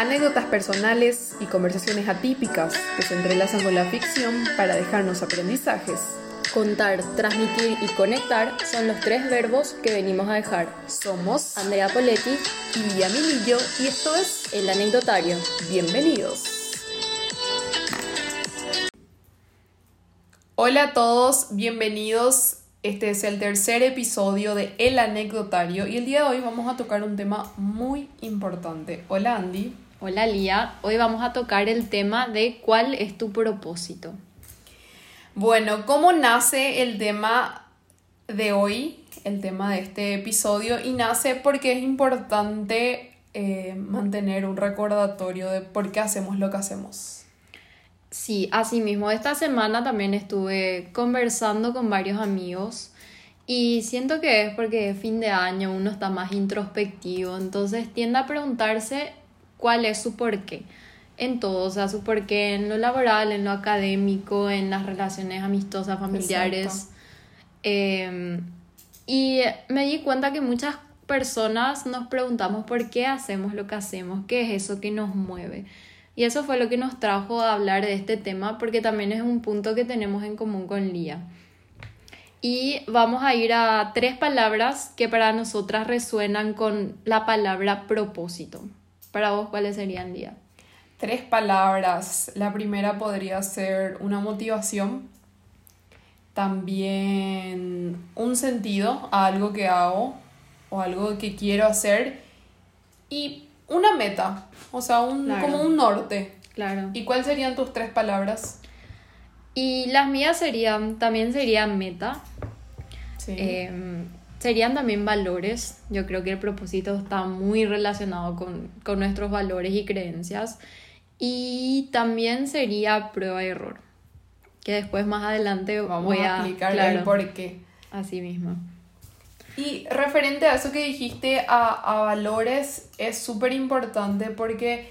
Anécdotas personales y conversaciones atípicas que se entrelazan con la ficción para dejarnos aprendizajes. Contar, transmitir y conectar son los tres verbos que venimos a dejar. Somos Andrea Poletti y Lía Milillo y esto es el anecdotario. Bienvenidos. Hola a todos, bienvenidos. Este es el tercer episodio de El Anecdotario y el día de hoy vamos a tocar un tema muy importante. Hola Andy. Hola Lía, hoy vamos a tocar el tema de cuál es tu propósito. Bueno, ¿cómo nace el tema de hoy? El tema de este episodio y nace porque es importante eh, mantener un recordatorio de por qué hacemos lo que hacemos. Sí, así mismo. Esta semana también estuve conversando con varios amigos y siento que es porque es fin de año, uno está más introspectivo, entonces tiende a preguntarse cuál es su porqué en todo, o sea, su porqué en lo laboral, en lo académico, en las relaciones amistosas, familiares. Em, y me di cuenta que muchas personas nos preguntamos por qué hacemos lo que hacemos, qué es eso que nos mueve. Y eso fue lo que nos trajo a hablar de este tema porque también es un punto que tenemos en común con Lía. Y vamos a ir a tres palabras que para nosotras resuenan con la palabra propósito. Para vos, ¿cuáles serían, Lía? Tres palabras. La primera podría ser una motivación, también un sentido a algo que hago o algo que quiero hacer y una meta, o sea, un, como un norte. Claro. ¿Y cuáles serían tus tres palabras? Y las mías serían, también serían meta. Sí. Em, serían también valores. Yo creo que el propósito está muy relacionado con, con nuestros valores y creencias. Y también sería prueba y error. Que después más adelante Vamos voy a, explicar claro, el por qué. Así mismo. Y referente a eso que dijiste, a, a valores, es súper importante porque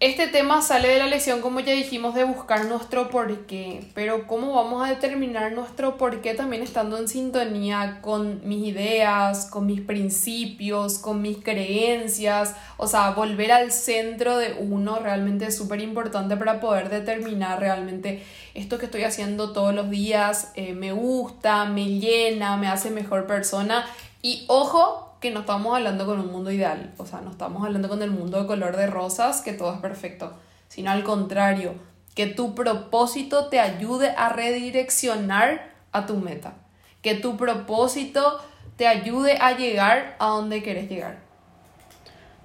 este tema sale de la lección, como ya dijimos, de buscar nuestro porqué. Pero ¿cómo vamos a determinar nuestro porqué también estando en sintonía con mis ideas, con mis principios, con mis creencias? O sea, volver al centro de uno realmente es súper importante para poder determinar realmente esto que estoy haciendo todos los días eh, me gusta, me llena, me hace mejor persona. Y ojo, que no estamos hablando con un mundo ideal, o sea, no estamos hablando con el mundo de color de rosas, que todo es perfecto, sino al contrario, que tu propósito te ayude a redireccionar a tu meta, que tu propósito te ayude a llegar a donde quieres llegar.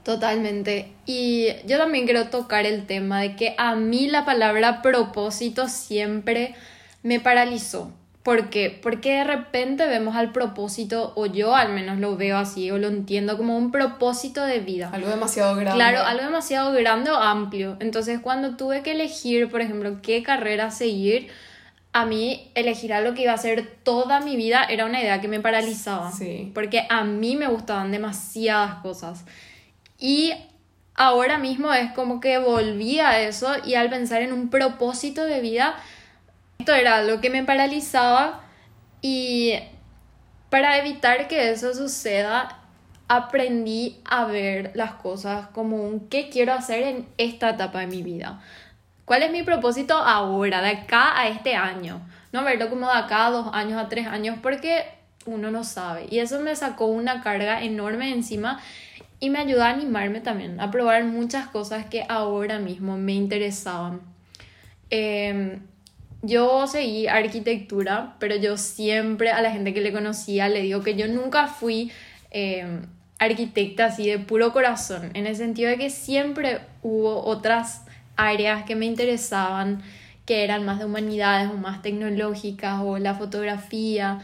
Totalmente. Y yo también quiero tocar el tema de que a mí la palabra propósito siempre me paralizó. ¿Por qué? Porque de repente vemos al propósito, o yo al menos lo veo así, o lo entiendo como un propósito de vida. Algo demasiado grande. Claro, algo demasiado grande o amplio. Entonces, cuando tuve que elegir, por ejemplo, qué carrera seguir, a mí elegir algo que iba a ser toda mi vida era una idea que me paralizaba. Sí. Porque a mí me gustaban demasiadas cosas. Y ahora mismo es como que volví a eso y al pensar en un propósito de vida, esto era algo que me paralizaba y para evitar que eso suceda, aprendí a ver las cosas como un qué quiero hacer en esta etapa de mi vida. ¿Cuál es mi propósito ahora, de acá a este año? No verlo como de acá a dos años, a tres años, porque uno no sabe. Y eso me sacó una carga enorme encima y me ayudó a animarme también, a probar muchas cosas que ahora mismo me interesaban. Eh, yo seguí arquitectura, pero yo siempre a la gente que le conocía le digo que yo nunca fui eh, arquitecta así de puro corazón, en el sentido de que siempre hubo otras áreas que me interesaban, que eran más de humanidades o más tecnológicas o la fotografía.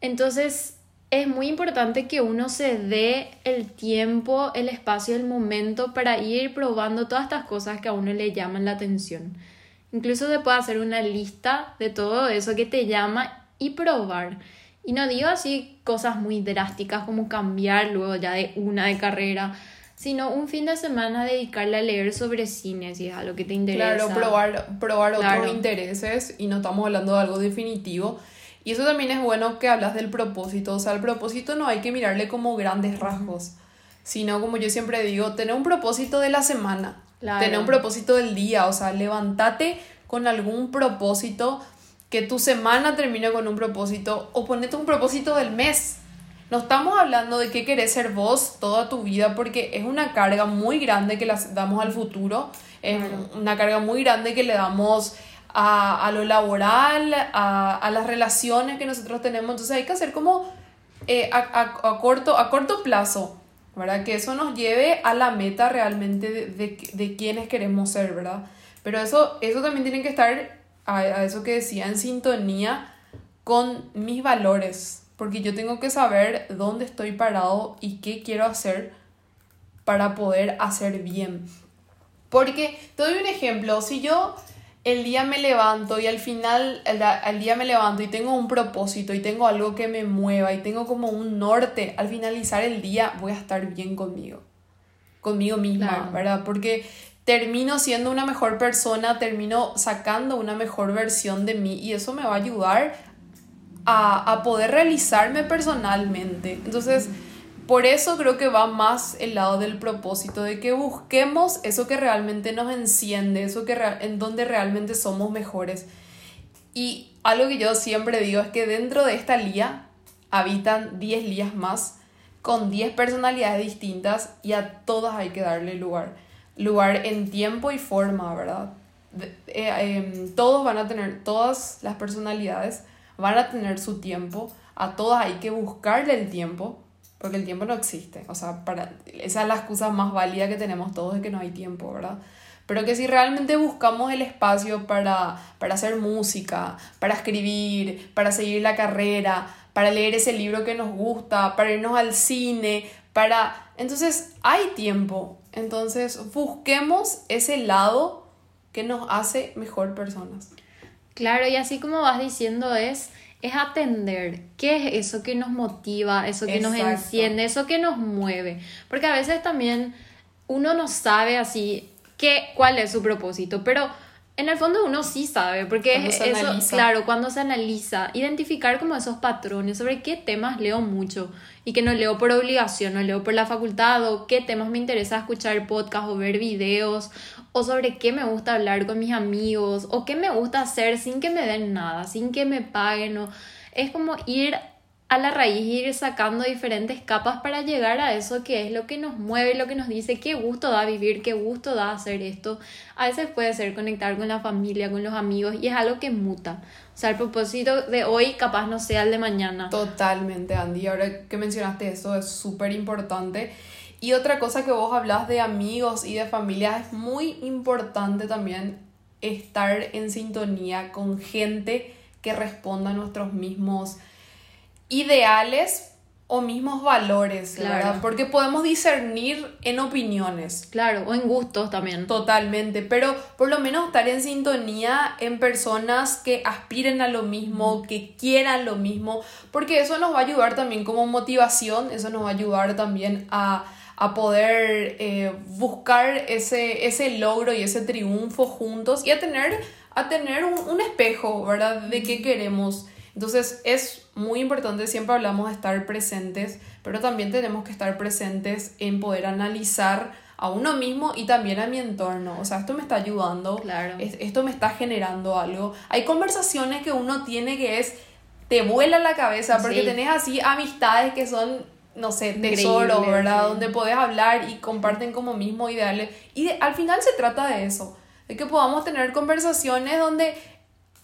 Entonces es muy importante que uno se dé el tiempo, el espacio, el momento para ir probando todas estas cosas que a uno le llaman la atención. Incluso se puede hacer una lista de todo eso que te llama y probar. Y no digo así cosas muy drásticas como cambiar luego ya de una de carrera, sino un fin de semana dedicarle a leer sobre cine si es algo que te interesa. Claro, probar, probar Claro. otros intereses y no estamos hablando de algo definitivo. Y eso también es bueno que hablas del propósito. O sea, el propósito no hay que mirarle como grandes rasgos, sino como yo siempre digo, tener un propósito de la semana, tener un propósito del día, o sea, levántate con algún propósito, que tu semana termine con un propósito o ponete un propósito del mes. No estamos hablando de qué querés ser vos toda tu vida porque es una carga muy grande que le damos al futuro, es una carga muy grande que le damos a, lo laboral, a, las relaciones que nosotros tenemos. Entonces hay que hacer como eh, a, corto, a corto plazo, ¿verdad? Que eso nos lleve a la meta realmente de, de, quienes queremos ser, ¿verdad? Pero eso, eso también tiene que estar, a, eso que decía, en sintonía con mis valores, porque yo tengo que saber dónde estoy parado y qué quiero hacer para poder hacer bien. Porque te doy un ejemplo, si yo el día me levanto y al final, el, día me levanto y tengo un propósito y tengo algo que me mueva y tengo como un norte, al finalizar el día voy a estar bien conmigo, conmigo misma, ¿verdad? Porque termino siendo una mejor persona, termino sacando una mejor versión de mí y eso me va a ayudar a, a poder realizarme personalmente. Entonces, por eso creo que va más el lado del propósito, de que busquemos eso que realmente nos enciende, eso que en donde realmente somos mejores. Y algo que yo siempre digo es que dentro de esta lía habitan 10 lías más con 10 personalidades distintas y a todas hay que darle lugar. Lugar en tiempo y forma, ¿verdad? Eh, em, todos van a tener, todas las personalidades van a tener su tiempo, a todas hay que buscarle el tiempo porque el tiempo no existe. O sea, para, esa es la excusa más válida que tenemos todos de que no hay tiempo, ¿verdad? Pero que si realmente buscamos el espacio para, para hacer música, para escribir, para seguir la carrera, para leer ese libro que nos gusta, para irnos al cine, para... Entonces hay tiempo. Entonces busquemos ese lado que nos hace mejor personas. Claro, y así como vas diciendo es es atender qué es eso que nos motiva, eso que nos enciende, eso que nos mueve. Porque a veces también uno no sabe así qué, cuál es su propósito, pero en el fondo uno sí sabe, porque es eso, claro, cuando se analiza, identificar como esos patrones sobre qué temas leo mucho y que no leo por obligación, no leo por la facultad o qué temas me interesa escuchar podcast o ver videos o sobre qué me gusta hablar con mis amigos o qué me gusta hacer sin que me den nada, sin que me paguen o es como ir a la raíz ir sacando diferentes capas para llegar a eso que es lo que nos mueve, lo que nos dice qué gusto da vivir, qué gusto da hacer esto. A veces puede ser conectar con la familia, con los amigos y es algo que muta. O sea, el propósito de hoy capaz no sea el de mañana. Totalmente, Andy. Ahora que mencionaste eso es súper importante. Y otra cosa que vos hablas de amigos y de familia es muy importante también estar en sintonía con gente que responda a nuestros mismos ideales o mismos valores, ¿verdad? Porque podemos discernir en opiniones. Claro, o en gustos también. Totalmente, pero por lo menos estar en sintonía en personas que aspiren a lo mismo, que quieran lo mismo, porque eso nos va a ayudar también como motivación, eso nos va a ayudar también a, poder eh, buscar ese, ese logro y ese triunfo juntos y a tener, a tener un, un espejo, ¿verdad? De qué queremos. Entonces es muy importante, siempre hablamos de estar presentes, pero también tenemos que estar presentes en poder analizar a uno mismo y también a mi entorno. O sea, esto me está ayudando, claro. esto me está generando algo. Hay conversaciones que uno tiene que es, te vuela la cabeza porque tenés así amistades que son, no sé, tesoros, ¿verdad? Donde podés hablar y comparten como mismo ideales. Y al final se trata de eso, de que podamos tener conversaciones donde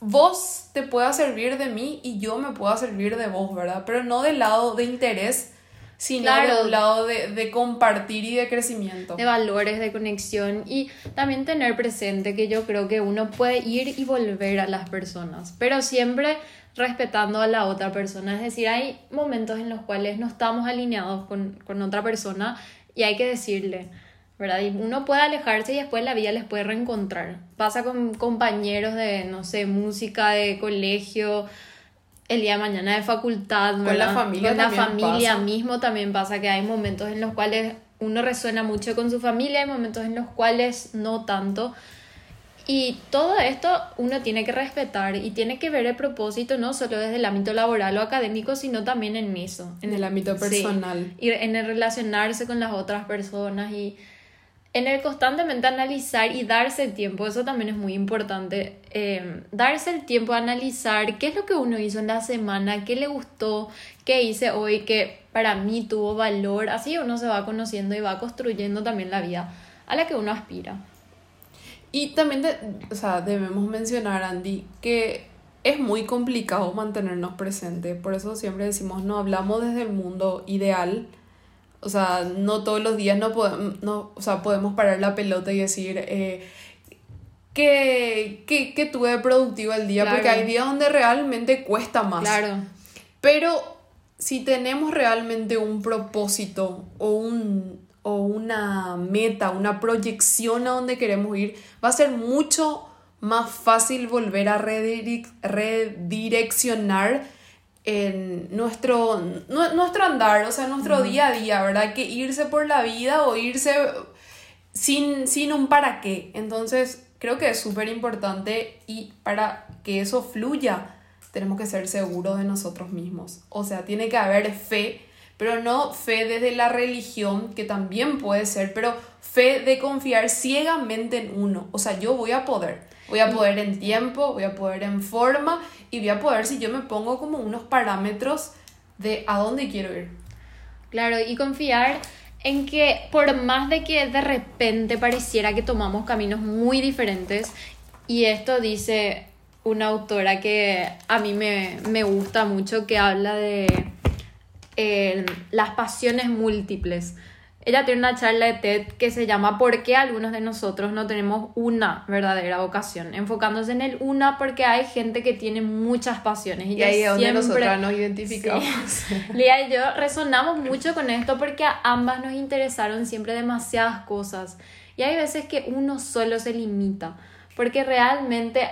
vos te pueda servir de mí y yo me pueda servir de vos, ¿verdad? Pero no del lado de interés, sino del lado de, de, compartir y de crecimiento. De valores, de conexión y también tener presente que yo creo que uno puede ir y volver a las personas, pero siempre respetando a la otra persona. Es decir, hay momentos en los cuales no estamos alineados con, con otra persona y hay que decirle, ¿verdad? Y uno puede alejarse y después la vida les puede reencontrar. Pasa con compañeros de, no sé, música, de colegio, el día de mañana de facultad, Con la familia Con la familia mismo también pasa que hay momentos en los cuales uno resuena mucho con su familia, hay momentos en los cuales no tanto. Y todo esto uno tiene que respetar y tiene que ver el propósito no solo desde el ámbito laboral o académico, sino también en eso. En el ámbito personal. y en el relacionarse con las otras personas y en el constantemente analizar y darse el tiempo. Eso también es muy importante. Eh, darse el tiempo a analizar qué es lo que uno hizo en la semana, qué le gustó, qué hice hoy, que para mí tuvo valor. Así uno se va conociendo y va construyendo también la vida a la que uno aspira. Y también o sea, debemos mencionar, Andy, que es muy complicado mantenernos presentes. Por eso siempre decimos, no hablamos desde el mundo ideal. O sea, no todos los días no podemos, no, o sea, podemos parar la pelota y decir eh, que, que, que, tuve productivo el día, porque hay días donde realmente cuesta más. Claro. Pero si tenemos realmente un propósito o un, o una meta, una proyección a donde queremos ir, va a ser mucho más fácil volver a redireccionar en nuestro, nuestro andar, o sea, nuestro día a día, ¿verdad? Que irse por la vida o irse sin, sin un para qué. Entonces, creo que es súper importante y para que eso fluya, tenemos que ser seguros de nosotros mismos. O sea, tiene que haber fe pero no fe desde la religión, que también puede ser, pero fe de confiar ciegamente en uno. O sea, yo voy a poder. Voy a poder en tiempo, voy a poder en forma y voy a poder si yo me pongo como unos parámetros de a dónde quiero ir. Claro, y confiar en que por más de que de repente pareciera que tomamos caminos muy diferentes, y esto dice una autora que a mí me, me gusta mucho, que habla de las pasiones múltiples. Ella tiene una charla de TED que se llama ¿Por qué algunos de nosotros no tenemos una verdadera vocación? Enfocándose en el una porque hay gente que tiene muchas pasiones. Y, ahí es donde nosotros nos identificamos. Lía y yo resonamos mucho con esto porque a ambas nos interesaron siempre demasiadas cosas. Y hay veces que uno solo se limita. Porque realmente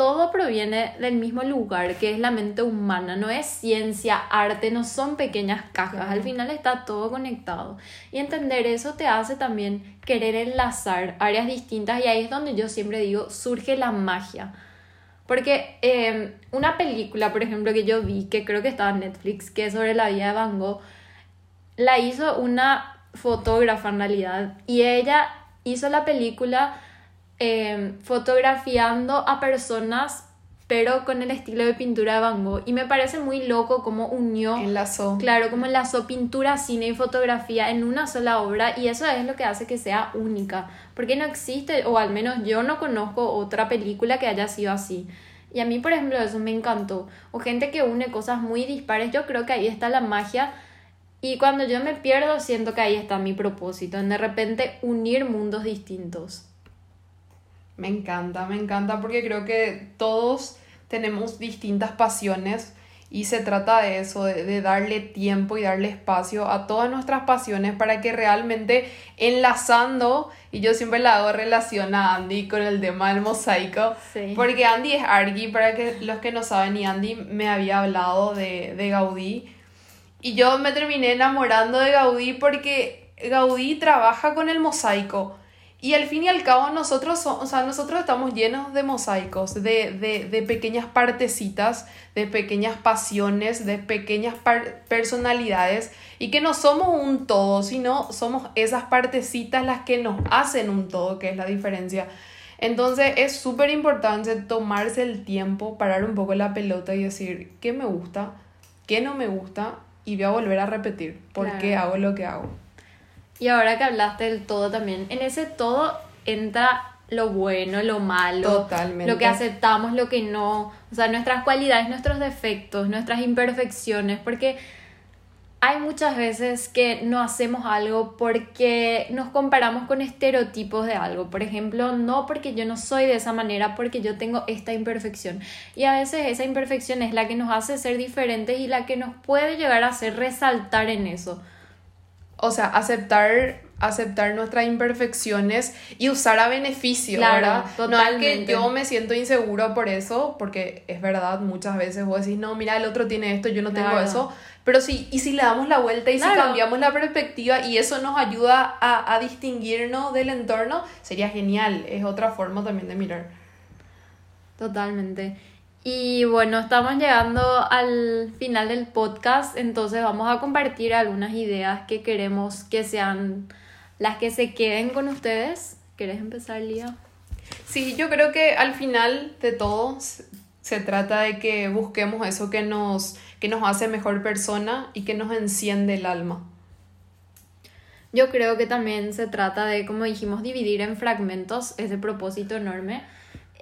todo proviene del mismo lugar, que es la mente humana, no es ciencia, arte, no son pequeñas cajas, al final está todo conectado. Y entender eso te hace también querer enlazar áreas distintas y ahí es donde yo siempre digo, surge la magia. Porque em, una película, por ejemplo, que yo vi, que creo que estaba en Netflix, que es sobre la vida de Van Gogh, la hizo una fotógrafa en realidad. Y ella hizo la película Em, fotografiando a personas pero con el estilo de pintura de Van Gogh. Y me parece muy loco cómo unió. Enlazó. Claro, como enlazó pintura, cine y fotografía en una sola obra. Y eso es lo que hace que sea única. Porque no existe, o al menos yo no conozco otra película que haya sido así. Y a mí, por ejemplo, eso me encantó. O gente que une cosas muy dispares. Yo creo que ahí está la magia. Y cuando yo me pierdo, siento que ahí está mi propósito. En de repente unir mundos distintos. Me encanta, me encanta porque creo que todos tenemos distintas pasiones y se trata de eso, de, darle tiempo y darle espacio a todas nuestras pasiones para que realmente enlazando, y yo siempre la hago relación a Andy con el tema del mosaico, porque Andy es Argy, para que los que no saben, y Andy me había hablado de, de Gaudí, y yo me terminé enamorando de Gaudí porque Gaudí trabaja con el mosaico y al fin y al cabo nosotros, o sea, nosotros estamos llenos de mosaicos, de, de, de pequeñas partecitas, de pequeñas pasiones, de pequeñas personalidades y que no somos un todo, sino somos esas partecitas las que nos hacen un todo, que es la diferencia. Entonces es súper importante tomarse el tiempo, parar un poco la pelota y decir qué me gusta, qué no me gusta y voy a volver a repetir por qué hago lo que hago. Y ahora que hablaste del todo también, en ese todo entra lo bueno, lo malo, Totalmente. lo que aceptamos, lo que no, o sea, nuestras cualidades, nuestros defectos, nuestras imperfecciones, porque hay muchas veces que no hacemos algo porque nos comparamos con estereotipos de algo. Por ejemplo, no porque yo no soy de esa manera, porque yo tengo esta imperfección. Y a veces esa imperfección es la que nos hace ser diferentes y la que nos puede llegar a hacer resaltar en eso o sea, aceptar aceptar nuestras imperfecciones y usar a beneficio, Claro, ¿verdad? No es totalmente. que yo me siento inseguro por eso, porque es verdad, muchas veces vos decís, no, mira, el otro tiene esto, yo no tengo eso. Pero sí, y si le damos la vuelta y si cambiamos la perspectiva y eso nos ayuda a, a distinguirnos del entorno, sería genial. Es otra forma también de mirar. Totalmente. Y bueno, estamos llegando al final del podcast, entonces vamos a compartir algunas ideas que queremos que sean las que se queden con ustedes. ¿Quieres empezar, Lía? Sí, yo creo que al final de todo se, se trata de que busquemos eso que nos, que nos hace mejor persona y que nos enciende el alma. Yo creo que también se trata de, como dijimos, dividir en fragmentos ese propósito enorme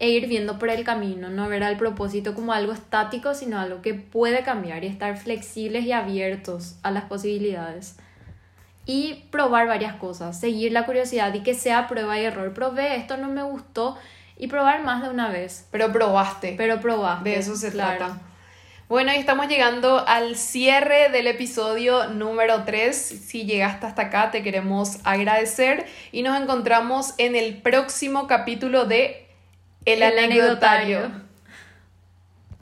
e ir viendo por el camino, no ver al propósito como algo estático, sino algo que puede cambiar y estar flexibles y abiertos a las posibilidades. Y probar varias cosas, seguir la curiosidad y que sea prueba y error. Probé, esto no me gustó y probar más de una vez, Pero probaste. pero probaste. de eso se claro. trata. Bueno, y estamos llegando al cierre del episodio número 3. Si llegaste hasta acá, te queremos agradecer y nos encontramos en el próximo capítulo de El, anecdotario.